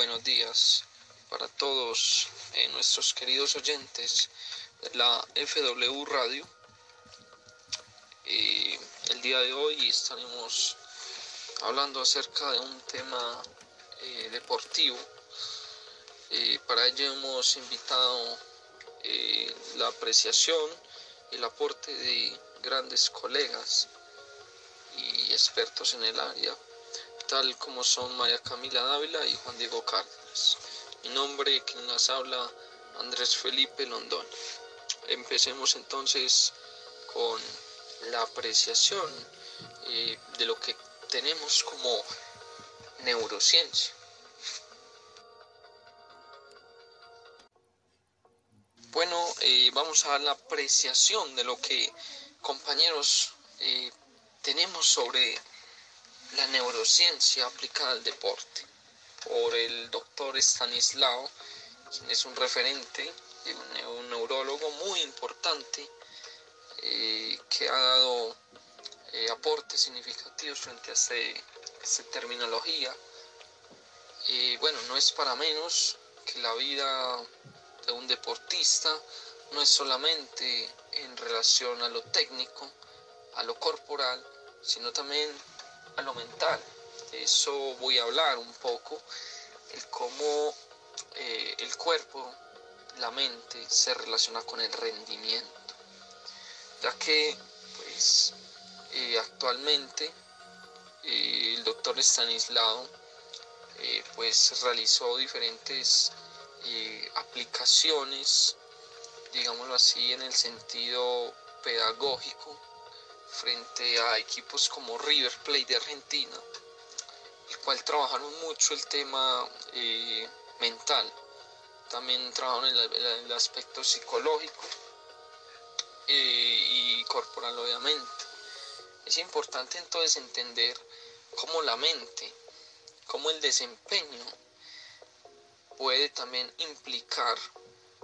Buenos días para todos eh, nuestros queridos oyentes de la FW Radio. Eh, el día de hoy estaremos hablando acerca de un tema eh, deportivo. para ello hemos invitado la apreciación y el aporte de grandes colegas y expertos en el área tal como son María Camila Dávila y Juan Diego Cárdenas. Mi nombre, quien las habla, Andrés Felipe Londón. Empecemos entonces con la apreciación eh, de lo que tenemos como neurociencia. Bueno, eh, vamos a la apreciación de lo que compañeros eh, tenemos sobre la neurociencia aplicada al deporte por el doctor Stanislao, quien es un referente, un, neurólogo muy importante eh, que ha dado eh, aportes significativos frente a este, esta terminología. y bueno, no es para menos que la vida de un deportista no es solamente en relación a lo técnico, a lo corporal, sino también a lo mental. De eso voy a hablar un poco, el cómo eh, el cuerpo, la mente se relaciona con el rendimiento, ya que pues eh, actualmente eh, el doctor Stanislao pues realizó diferentes aplicaciones, digámoslo así, en el sentido pedagógico frente a equipos como River Plate de Argentina, el cual trabajaron mucho el tema eh, mental, también trabajaron en, el aspecto psicológico eh, y corporal obviamente. Es importante entonces entender cómo la mente, cómo el desempeño puede también implicar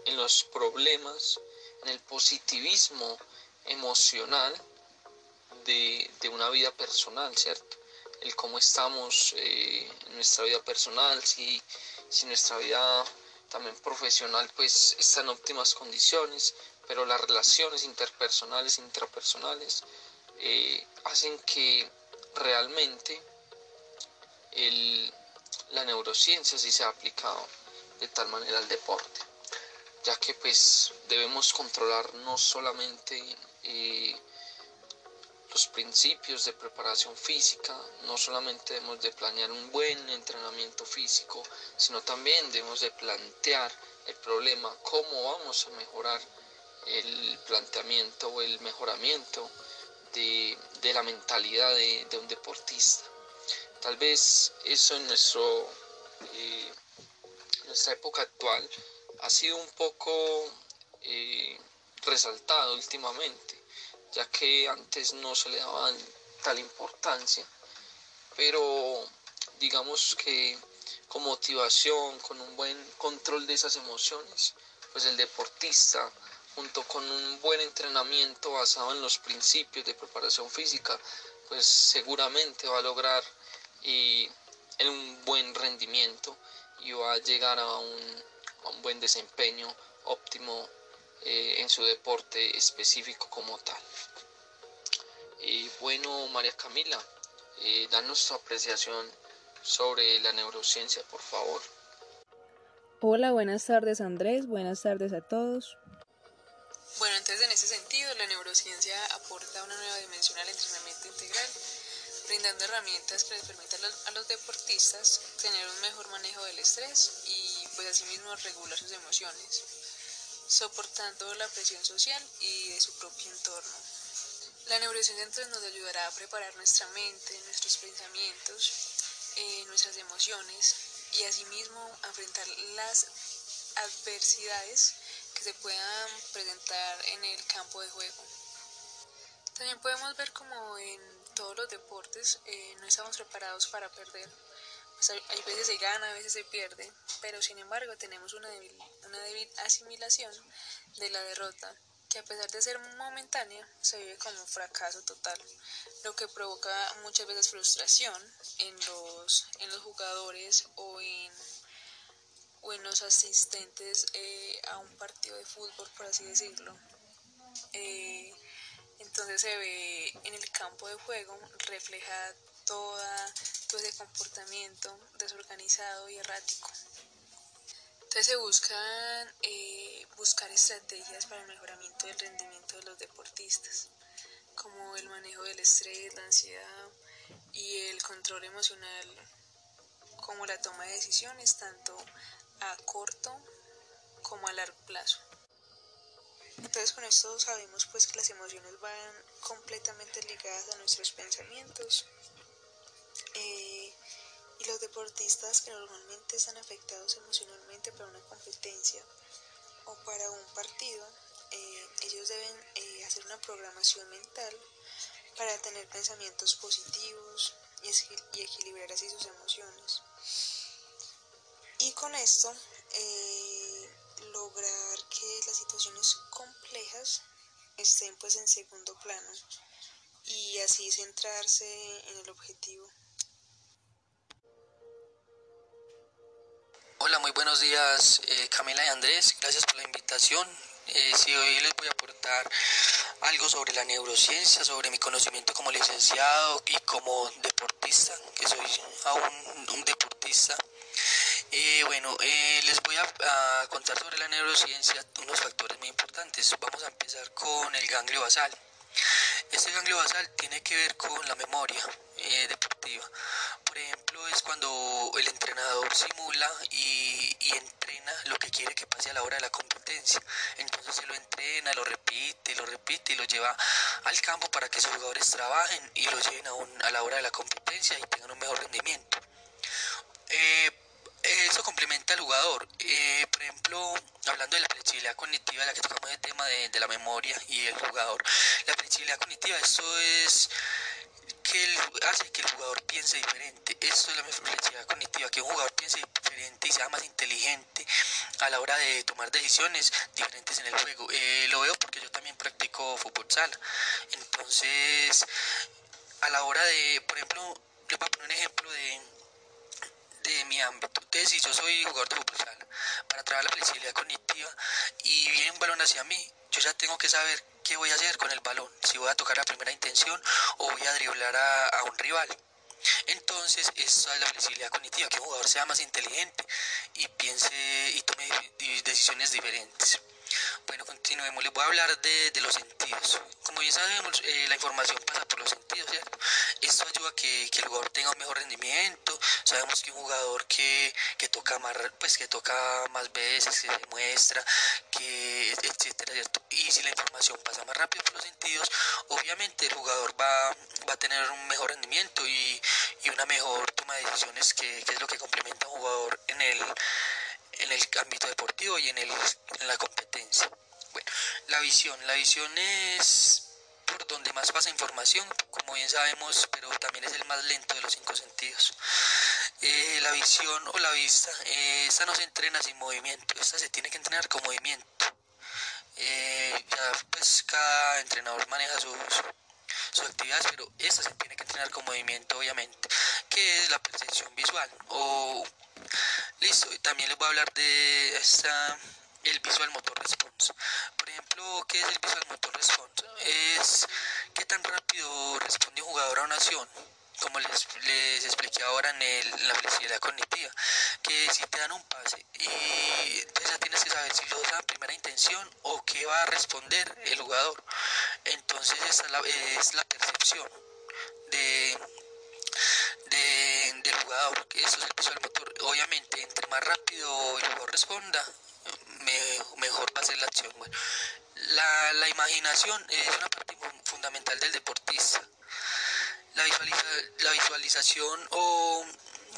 en los problemas, en el positivismo emocional de, una vida personal, ¿cierto? El cómo estamos eh, en nuestra vida personal, si, si nuestra vida también profesional pues está en óptimas condiciones, pero las relaciones interpersonales, intrapersonales, eh, hacen que realmente la neurociencia sí se ha aplicado de tal manera al deporte, ya que pues debemos controlar no solamente eh, los principios de preparación física, no solamente debemos de planear un buen entrenamiento físico, sino también debemos de plantear el problema, cómo vamos a mejorar el planteamiento o el mejoramiento de, la mentalidad de, un deportista. Tal vez eso en nuestro, eh, nuestra época actual ha sido un poco eh, resaltado últimamente ya que antes no se le daba tal importancia, pero digamos que con motivación, con un buen control de esas emociones, pues el deportista, junto con un buen entrenamiento basado en los principios de preparación física, pues seguramente va a lograr y, un buen rendimiento y va a llegar a un, a un buen desempeño óptimo eh, en su deporte específico como tal. Y bueno, María Camila, eh, danos tu apreciación sobre la neurociencia, por favor. Hola, buenas tardes Andrés, buenas tardes a todos. Bueno, entonces en ese sentido, la neurociencia aporta una nueva dimensión al entrenamiento integral, brindando herramientas que les permitan a los deportistas tener un mejor manejo del estrés y pues asimismo regular sus emociones soportando la presión social y de su propio entorno. La neurociencia nos ayudará a preparar nuestra mente, nuestros pensamientos, eh, nuestras emociones y asimismo a enfrentar las adversidades que se puedan presentar en el campo de juego. También podemos ver como en todos los deportes eh, no estamos preparados para perder, hay veces se gana, a veces se pierde, pero sin embargo tenemos una débil, una débil asimilación de la derrota, que a pesar de ser momentánea, se vive como un fracaso total, lo que provoca muchas veces frustración en los, en los jugadores o en buenos asistentes eh, a un partido de fútbol, por así decirlo. Eh, entonces se ve en el campo de juego refleja toda, todo ese comportamiento desorganizado y errático. Se buscan eh, buscar estrategias para el mejoramiento del rendimiento de los deportistas, como el manejo del estrés, la ansiedad y el control emocional, como la toma de decisiones tanto a corto como a largo plazo. Entonces con esto sabemos pues que las emociones van completamente ligadas a nuestros pensamientos eh, y los deportistas que normalmente están afectados emocionalmente para una competencia o para un partido, eh, ellos deben eh, hacer una programación mental para tener pensamientos positivos y, equilibrar así sus emociones. Y con esto lograr que las situaciones complejas estén pues en segundo plano y así centrarse en el objetivo. Hola, muy buenos días eh, Camila y Andrés, gracias por la invitación. Eh, hoy les voy a aportar algo sobre la neurociencia, sobre mi conocimiento como licenciado y como deportista, que soy aún un deportista. Eh, bueno, les voy a, contar sobre la neurociencia unos factores muy importantes. Vamos a empezar con el ganglio basal. Este ganglio basal tiene que ver con la memoria eh, deportiva. Por ejemplo, es cuando el entrenador simula y, y, entrena lo que quiere que pase a la hora de la competencia. Entonces se lo entrena, lo repite, lo repite y lo lleva al campo para que sus jugadores trabajen y lo lleven a, a la hora de la competencia y tengan un mejor rendimiento. Eh, eso complementa al jugador. Eh, por ejemplo, hablando de la flexibilidad cognitiva, la que tocamos el tema de, la memoria y el jugador. La flexibilidad cognitiva, eso es que hace que el jugador piense diferente. Eso es la flexibilidad cognitiva, que un jugador piense diferente y sea más inteligente a la hora de tomar decisiones diferentes en el juego. Eh, lo veo porque yo también practico fútbol sala. Entonces, a la hora de, por ejemplo, les voy a poner un ejemplo de de mi ámbito. Entonces, si yo soy jugador de fútbol sala, para trabajar la flexibilidad cognitiva y viene un balón hacia mí, yo ya tengo que saber qué voy a hacer con el balón, si voy a tocar la primera intención o voy a driblar a, a un rival. Entonces, esa es la flexibilidad cognitiva, que un jugador sea más inteligente y piense y tome decisiones diferentes. Bueno, continuemos. Les voy a hablar de, de los sentidos. Como ya sabemos, eh, la información pasa por los sentidos, ¿cierto? Esto ayuda a que, que, el jugador tenga un mejor rendimiento. Sabemos que un jugador que, que, toca más, pues que toca más veces, que se muestra, que etcétera, ¿cierto? Y si la información pasa más rápido por los sentidos, obviamente el jugador va, va a tener un mejor rendimiento y, y una mejor toma de decisiones, que, que es lo que complementa a un jugador en el en el ámbito deportivo y en, el, en la competencia. Bueno, la visión. La visión es por donde más pasa información, como bien sabemos, pero también es el más lento de los cinco sentidos. Eh, la visión o la vista, eh, esta no se entrena sin movimiento, esta se tiene que entrenar con movimiento. Eh, pues cada entrenador maneja sus, sus actividades, pero esta se tiene que entrenar con movimiento, obviamente, que es la percepción visual o Listo, y también les voy a hablar de esta, el Visual Motor Response. Por ejemplo, ¿qué es el Visual Motor Response? Es qué tan rápido responde un jugador a una acción como les, les expliqué ahora en, el, la flexibilidad cognitiva, que si te dan un pase y entonces ya tienes que saber si lo da a primera intención o qué va a responder el jugador. Entonces esa es la, es la percepción de, del jugador, que eso es el visual motor. Obviamente, entre más rápido el jugador responda, mejor va a ser la acción. Bueno, la, la imaginación es una parte fundamental del deportista. La, la visualización o,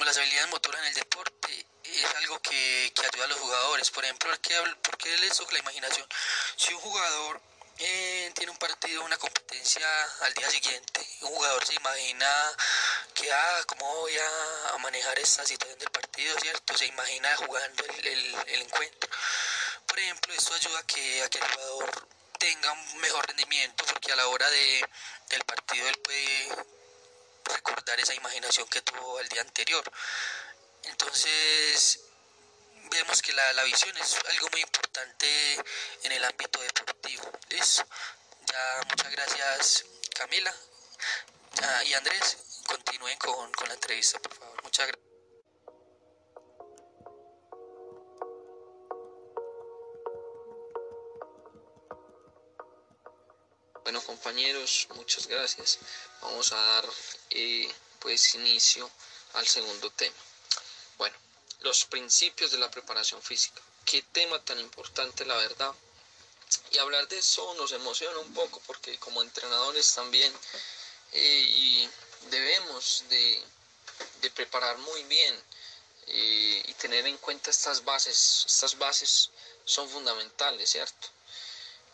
las habilidades motoras en el deporte es algo que, que ayuda a los jugadores. Por ejemplo, ¿por qué, ¿por qué les toca la imaginación? Si un jugador eh, tiene un partido, una competencia al día siguiente, un jugador se imagina que, ah, ¿cómo voy a, manejar esta situación del partido, cierto? Se imagina jugando el, encuentro. Por ejemplo, esto ayuda a que, a que el jugador tenga un mejor rendimiento porque a la hora de, del partido él puede recordar esa imaginación que tuvo el día anterior. Entonces, vemos que la, la visión es algo muy importante en el ámbito deportivo. Listo. Ya, muchas gracias Camila ah, y Andrés. Continúen con, con la entrevista, por favor. Muchas gracias. Bueno compañeros, muchas gracias. Vamos a dar eh, pues inicio al segundo tema. Bueno, los principios de la preparación física. Qué tema tan importante la verdad. Y hablar de eso nos emociona un poco porque como entrenadores también eh, y debemos de, preparar muy bien eh, y tener en cuenta estas bases. Estas bases son fundamentales, ¿cierto?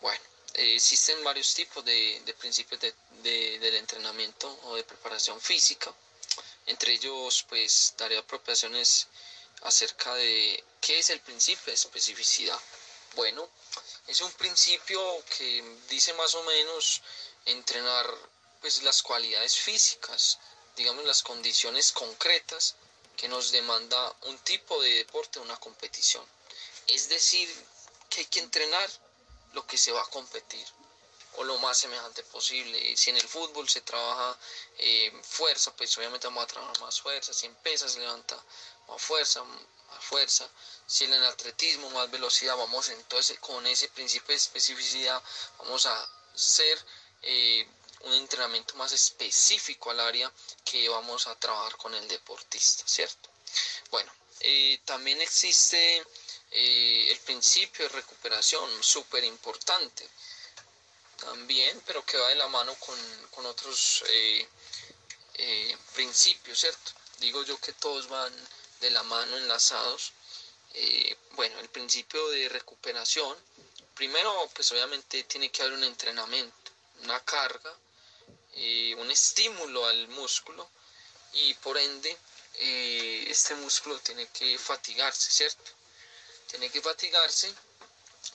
Bueno, eh, existen varios tipos de, de principios de, del entrenamiento o de preparación física. Entre ellos, pues daré apropiaciones acerca de qué es el principio de especificidad. Bueno, es un principio que dice más o menos entrenar pues las cualidades físicas, digamos las condiciones concretas que nos demanda un tipo de deporte, una competición. Es decir, que hay que entrenar lo que se va a competir o lo más semejante posible. Si en el fútbol se trabaja eh, fuerza, pues obviamente vamos a trabajar más fuerza. Si en pesas se levanta más fuerza, más fuerza. Si en el atletismo más velocidad, vamos entonces con ese principio de especificidad vamos a hacer eh, un entrenamiento más específico al área que vamos a trabajar con el deportista, ¿cierto? Bueno, eh, también existe eh, el principio de recuperación, súper importante también, pero que va de la mano con, con otros eh, eh, principios, ¿cierto? Digo yo que todos van de la mano enlazados. Bueno, el principio de recuperación, primero pues obviamente tiene que haber un entrenamiento, una carga, un estímulo al músculo y por ende este músculo tiene que fatigarse, ¿cierto? Tiene que fatigarse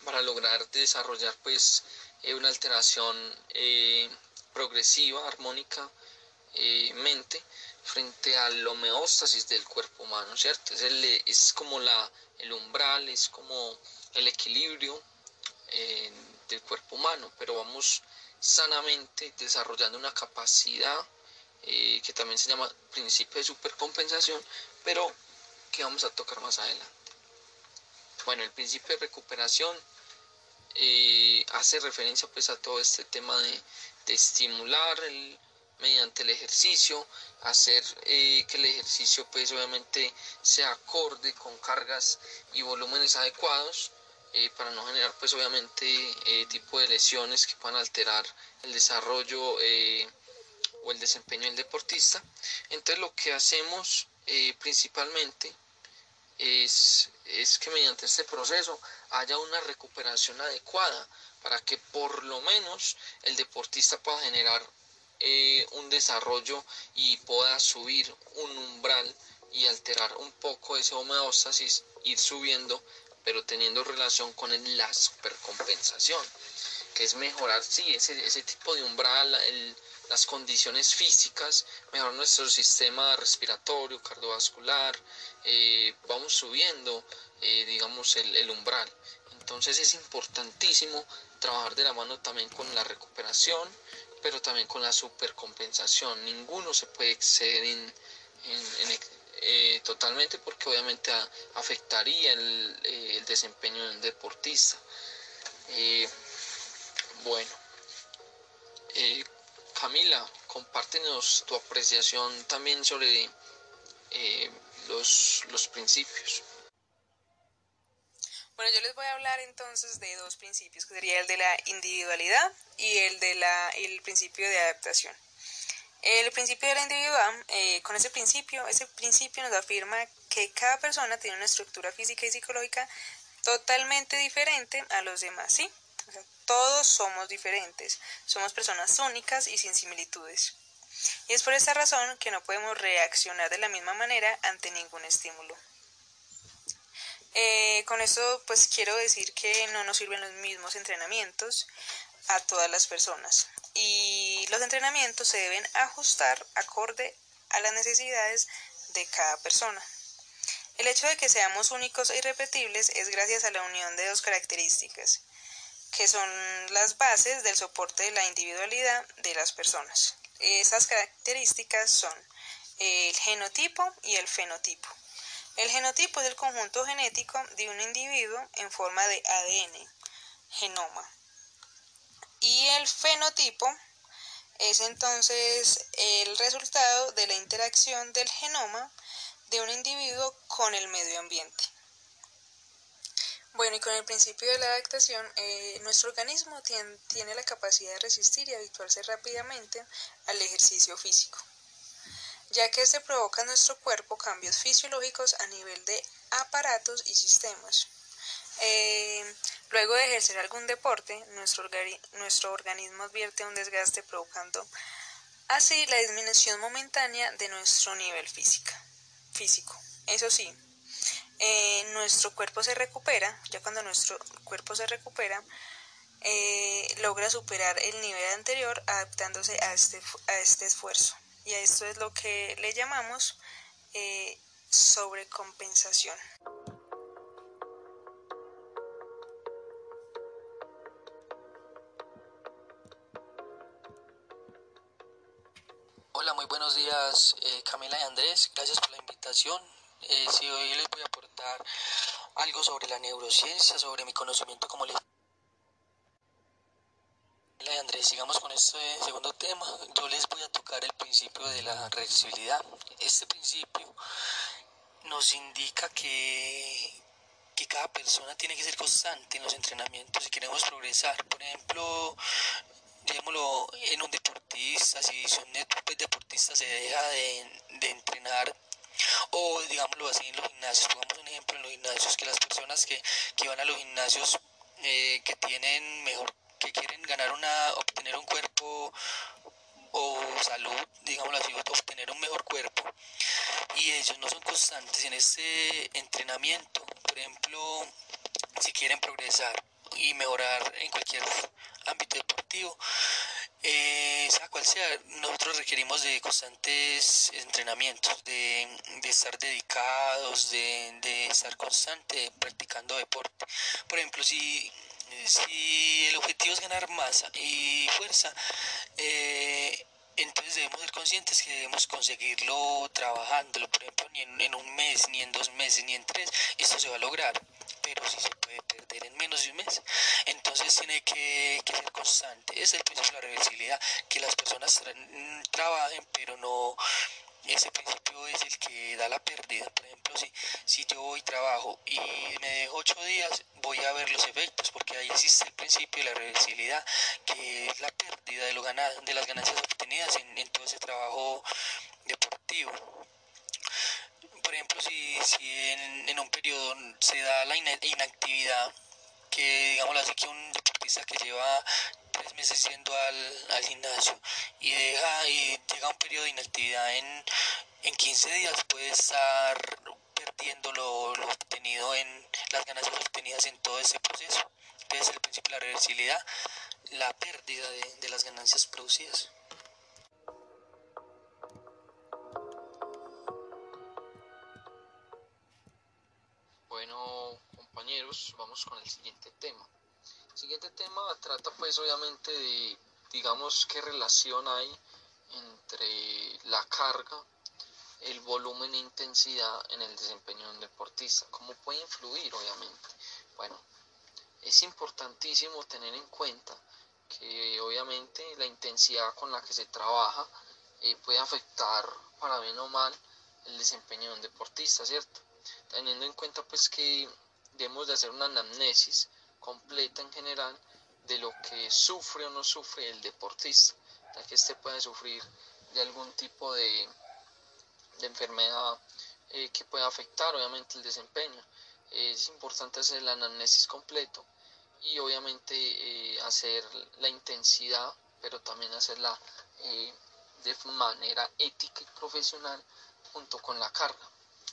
para lograr desarrollar pues eh, una alteración eh, progresiva, armónica, eh, mente frente a la homeostasis del cuerpo humano, ¿cierto? Es, como la, el umbral, es como el equilibrio del cuerpo humano, pero vamos sanamente desarrollando una capacidad que también se llama principio de supercompensación, pero que vamos a tocar más adelante. Bueno, el principio de recuperación eh, hace referencia pues a todo este tema de, estimular mediante el ejercicio, hacer eh, que el ejercicio pues obviamente sea acorde con cargas y volúmenes adecuados eh, para no generar pues obviamente tipo de lesiones que puedan alterar el desarrollo o el desempeño del deportista. Entonces lo que hacemos principalmente es, es que mediante este proceso haya una recuperación adecuada para que por lo menos el deportista pueda generar eh, un desarrollo y pueda subir un umbral y alterar un poco ese homeostasis, ir subiendo, pero teniendo relación con la supercompensación, que es mejorar, sí, ese, ese tipo de umbral, las condiciones físicas, mejorar nuestro sistema respiratorio, cardiovascular, eh, vamos subiendo, eh, digamos, el, umbral. Entonces es importantísimo trabajar de la mano también con la recuperación, pero también con la supercompensación. Ninguno se puede exceder en, eh, totalmente porque obviamente afectaría el, desempeño del deportista. bueno, Camila, compártenos tu apreciación también sobre eh, los, los principios. Bueno, yo les voy a hablar entonces de dos principios, que sería el de la individualidad y el de la el principio de adaptación. El principio de la individualidad, eh, con ese principio, ese principio nos afirma que cada persona tiene una estructura física y psicológica totalmente diferente a los demás, ¿sí? Todos somos diferentes, somos personas únicas y sin similitudes. Y es por esta razón que no podemos reaccionar de la misma manera ante ningún estímulo. Eh, con esto pues quiero decir que no nos sirven los mismos entrenamientos a todas las personas y los entrenamientos se deben ajustar acorde a las necesidades de cada persona. El hecho de que seamos únicos e irrepetibles es gracias a la unión de dos características, que son las bases del soporte de la individualidad de las personas. Esas características son el genotipo y el fenotipo. El genotipo es el conjunto genético de un individuo en forma de ADN, genoma. Y el fenotipo es entonces el resultado de la interacción del genoma de un individuo con el medio ambiente. Bueno, y con el principio de la adaptación, eh, nuestro organismo tiene, la capacidad de resistir y habituarse rápidamente al ejercicio físico, ya que este provoca en nuestro cuerpo cambios fisiológicos a nivel de aparatos y sistemas. Eh, luego de ejercer algún deporte, nuestro, nuestro organismo advierte un desgaste provocando así la disminución momentánea de nuestro nivel físico. Eso sí, eh, nuestro cuerpo se recupera, ya cuando nuestro cuerpo se recupera, eh, logra superar el nivel anterior adaptándose a este, a este esfuerzo. Y a esto es lo que le llamamos eh, sobrecompensación. Hola, muy buenos días Camila y Andrés, gracias por la invitación. Eh, si hoy les voy a aportar algo sobre la neurociencia, sobre mi conocimiento como les... Andrés, sigamos con este segundo tema. Yo les voy a tocar el principio de la reversibilidad. Este principio nos indica que, que cada persona tiene que ser constante en los entrenamientos si queremos progresar. Por ejemplo, en un deportista, si son deportistas se deja de, de entrenar o digámoslo así en los gimnasios, pongamos un ejemplo en los gimnasios, que las personas que, que van a los gimnasios eh, que tienen mejor, que quieren ganar una, obtener un cuerpo o salud, digámoslo así, obtener un mejor cuerpo y ellos no son constantes en ese entrenamiento, por ejemplo, si quieren progresar y mejorar en cualquier ámbito deportivo, sea, nosotros requerimos de constantes entrenamientos, de, estar dedicados, de, estar constante practicando deporte. Por ejemplo, si, si el objetivo es ganar masa y fuerza, eh, entonces debemos ser conscientes que debemos conseguirlo trabajándolo, por ejemplo, ni en, un mes, ni en dos meses, ni en tres, esto se va a lograr, pero si se puede perder en menos de un mes. Entonces tiene que, ser constante. Es el principio de la reversibilidad, que las personas trabajen, pero no ese principio es el que da la pérdida. Por ejemplo, si, si yo voy trabajo y me dejo ocho días, voy a ver los efectos, porque ahí existe el principio de la reversibilidad, que es la pérdida de, lo ganado, de las ganancias obtenidas en, todo ese trabajo deportivo. Por ejemplo, si, si en, en, un periodo se da la inactividad, que digamos así que un deportista que lleva tres meses yendo al, al gimnasio y deja y llega un periodo de inactividad en, en 15 días puede estar perdiendo lo, lo, obtenido en las ganancias obtenidas en todo ese proceso. Entonces el principio de la reversibilidad, la pérdida de, de las ganancias producidas. Bueno compañeros, vamos con el siguiente tema. El siguiente tema trata pues obviamente de, digamos, qué relación hay entre la carga, el volumen e intensidad en el desempeño de un deportista, cómo puede influir obviamente. Bueno, es importantísimo tener en cuenta que obviamente la intensidad con la que se trabaja eh, puede afectar para bien o mal el desempeño de un deportista, ¿cierto? Teniendo en cuenta pues que debemos de hacer una anamnesis completa en general de lo que sufre o no sufre el deportista, ya que éste puede sufrir de algún tipo de, enfermedad eh, que pueda afectar obviamente el desempeño. es importante hacer la anamnesis completo y obviamente eh, hacer la intensidad, pero también hacerla eh, de manera ética y profesional junto con la carga.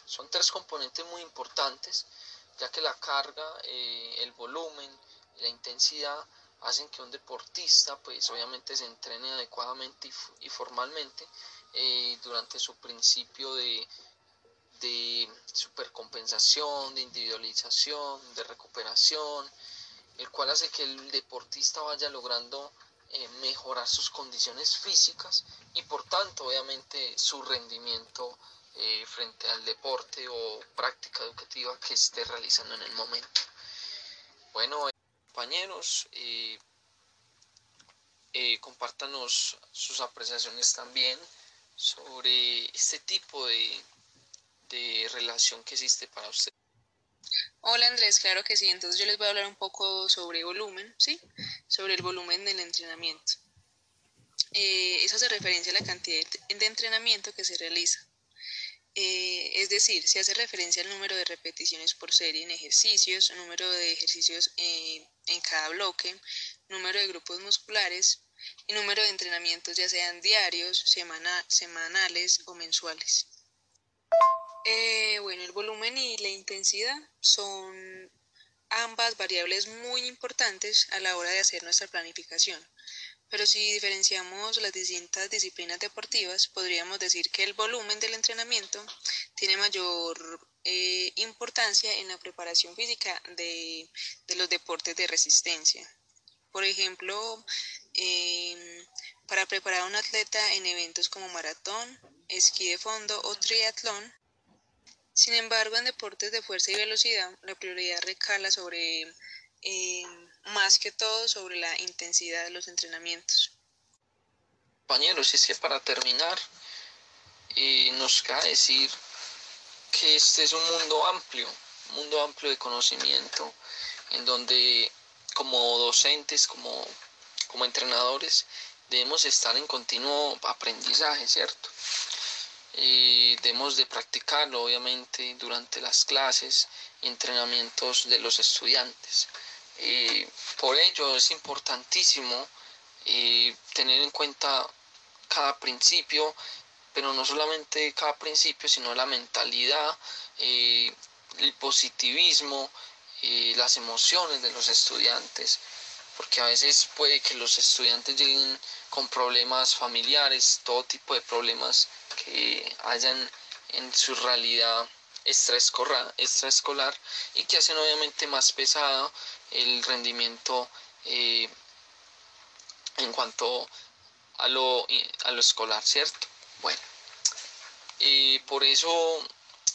Son tres componentes muy importantes ya que la carga, eh, el volumen, la intensidad hacen que un deportista pues obviamente se entrene adecuadamente y, formalmente eh, durante su principio de, de supercompensación, de individualización, de recuperación, el cual hace que el deportista vaya logrando eh, mejorar sus condiciones físicas y por tanto obviamente su rendimiento eh, frente al deporte o práctica educativa que esté realizando en el momento. Bueno, compañeros, eh, compártanos sus apreciaciones también sobre este tipo de, de relación que existe para usted. Hola Andrés, claro que sí. Entonces yo les voy a hablar un poco sobre volumen, ¿sí? Sobre el volumen del entrenamiento. Eh, eso hace referencia a la cantidad de entrenamiento que se realiza. Eh, es decir, se hace referencia al número de repeticiones por serie en ejercicios, número de ejercicios eh, en cada bloque, número de grupos musculares y número de entrenamientos ya sean diarios, semanales o mensuales. Eh, bueno, el volumen y la intensidad son ambas variables muy importantes a la hora de hacer nuestra planificación. Pero si diferenciamos las distintas disciplinas deportivas, podríamos decir que el volumen del entrenamiento tiene mayor eh, importancia en la preparación física de, los deportes de resistencia. Por ejemplo, em, para preparar a un atleta en eventos como maratón, esquí de fondo o triatlón, sin embargo, en deportes de fuerza y velocidad, la prioridad recala sobre, eh, más que todo, sobre la intensidad de los entrenamientos. Compañeros, es que para terminar, eh, nos cabe decir que este es un mundo amplio, un mundo amplio de conocimiento, en donde como docentes, como, como entrenadores, debemos estar en continuo aprendizaje, ¿cierto? debemos de practicarlo obviamente durante las clases y entrenamientos de los estudiantes. Por ello es importantísimo eh, tener en cuenta cada principio, pero no solamente cada principio, sino la mentalidad, eh, el positivismo, eh, las emociones de los estudiantes, porque a veces puede que los estudiantes lleguen con problemas familiares, todo tipo de problemas que hayan en su realidad extraescolar y que hacen obviamente más pesado el rendimiento eh, en cuanto a lo, a lo escolar, ¿cierto? Bueno, y por eso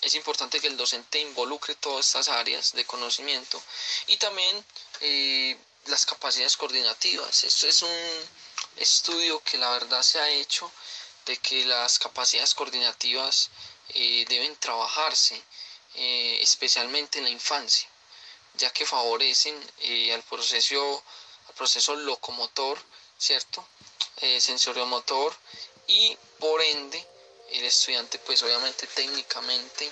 es importante que el docente involucre todas estas áreas de conocimiento y también eh, las capacidades coordinativas. Esto es un estudio que la verdad se ha hecho de que las capacidades coordinativas eh, deben trabajarse, eh, especialmente en la infancia, ya que favorecen eh, al, proceso, al proceso locomotor, ¿cierto? sensoriomotor y por ende el estudiante pues obviamente técnicamente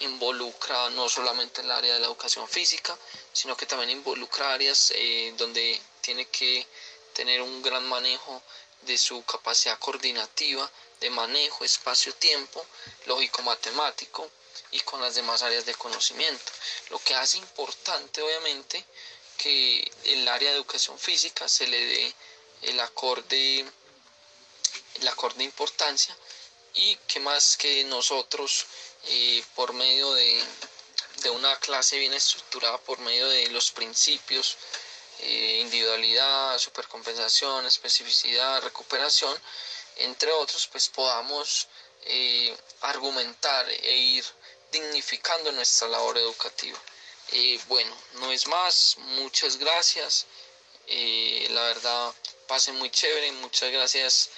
involucra no solamente el área de la educación física, sino que también involucra áreas donde tiene que tener un gran manejo de su capacidad coordinativa, de manejo, espacio-tiempo, lógico-matemático y con las demás áreas de conocimiento. Lo que hace importante, obviamente, que el área de educación física se le dé el acorde, el acorde de importancia y que más que nosotros, eh, por medio de, de una clase bien estructurada, por medio de los principios, eh, individualidad, supercompensación, especificidad, recuperación, entre otros, pues podamos eh, argumentar e ir dignificando nuestra labor educativa. Eh, bueno, no es más, muchas gracias. la verdad, pase muy chévere, muchas gracias